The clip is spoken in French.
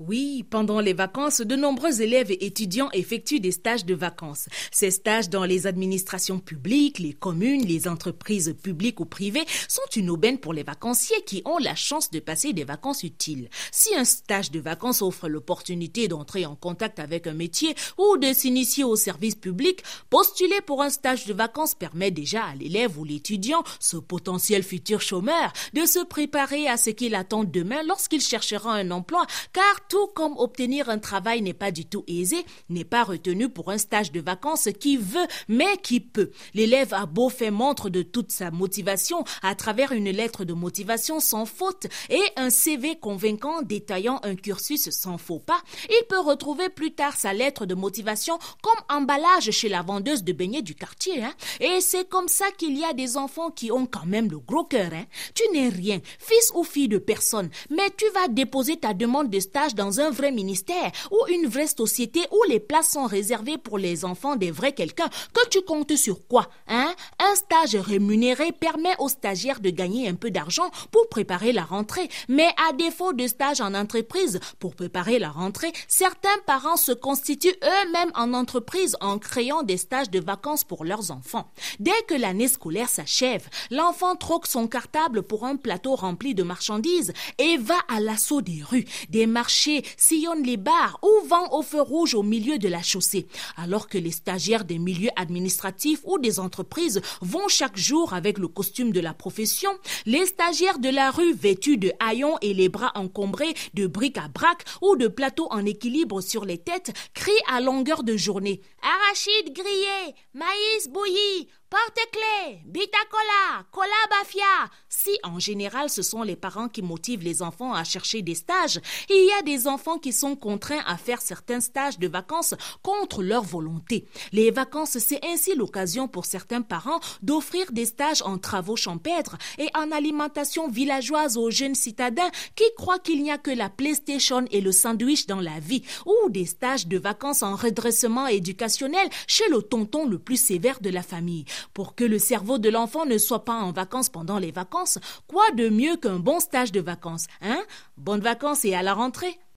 Oui, pendant les vacances, de nombreux élèves et étudiants effectuent des stages de vacances. Ces stages dans les administrations publiques, les communes, les entreprises publiques ou privées sont une aubaine pour les vacanciers qui ont la chance de passer des vacances utiles. Si un stage de vacances offre l'opportunité d'entrer en contact avec un métier ou de s'initier au service public, postuler pour un stage de vacances permet déjà à l'élève ou l'étudiant, ce potentiel futur chômeur, de se préparer à ce qu'il attend demain lorsqu'il cherchera un emploi, car tout comme obtenir un travail n'est pas du tout aisé, n'est pas retenu pour un stage de vacances qui veut, mais qui peut. L'élève a beau faire montre de toute sa motivation à travers une lettre de motivation sans faute et un CV convaincant détaillant un cursus sans faux pas, il peut retrouver plus tard sa lettre de motivation comme emballage chez la vendeuse de beignets du quartier. Hein. Et c'est comme ça qu'il y a des enfants qui ont quand même le gros cœur. Hein. Tu n'es rien, fils ou fille de personne, mais tu vas déposer ta demande de stage dans un vrai ministère ou une vraie société où les places sont réservées pour les enfants des vrais quelqu'un, que tu comptes sur quoi hein? Un stage rémunéré permet aux stagiaires de gagner un peu d'argent pour préparer la rentrée, mais à défaut de stage en entreprise pour préparer la rentrée, certains parents se constituent eux-mêmes en entreprise en créant des stages de vacances pour leurs enfants. Dès que l'année scolaire s'achève, l'enfant troque son cartable pour un plateau rempli de marchandises et va à l'assaut des rues, des marchés sillonnent les bars ou vont au feu rouge au milieu de la chaussée, alors que les stagiaires des milieux administratifs ou des entreprises vont chaque jour avec le costume de la profession, les stagiaires de la rue vêtus de haillons et les bras encombrés de bric à brac ou de plateaux en équilibre sur les têtes crient à longueur de journée Arachide grillé, maïs bouilli, porte-clés, bitacola, cola bafia. Si en général ce sont les parents qui motivent les enfants à chercher des stages, il y a des enfants qui sont contraints à faire certains stages de vacances contre leur volonté. Les vacances, c'est ainsi l'occasion pour certains parents d'offrir des stages en travaux champêtres et en alimentation villageoise aux jeunes citadins qui croient qu'il n'y a que la PlayStation et le sandwich dans la vie, ou des stages de vacances en redressement éducationnel chez le tonton le plus sévère de la famille. Pour que le cerveau de l'enfant ne soit pas en vacances pendant les quoi de mieux qu'un bon stage de vacances, hein? Bonnes vacances et à la rentrée.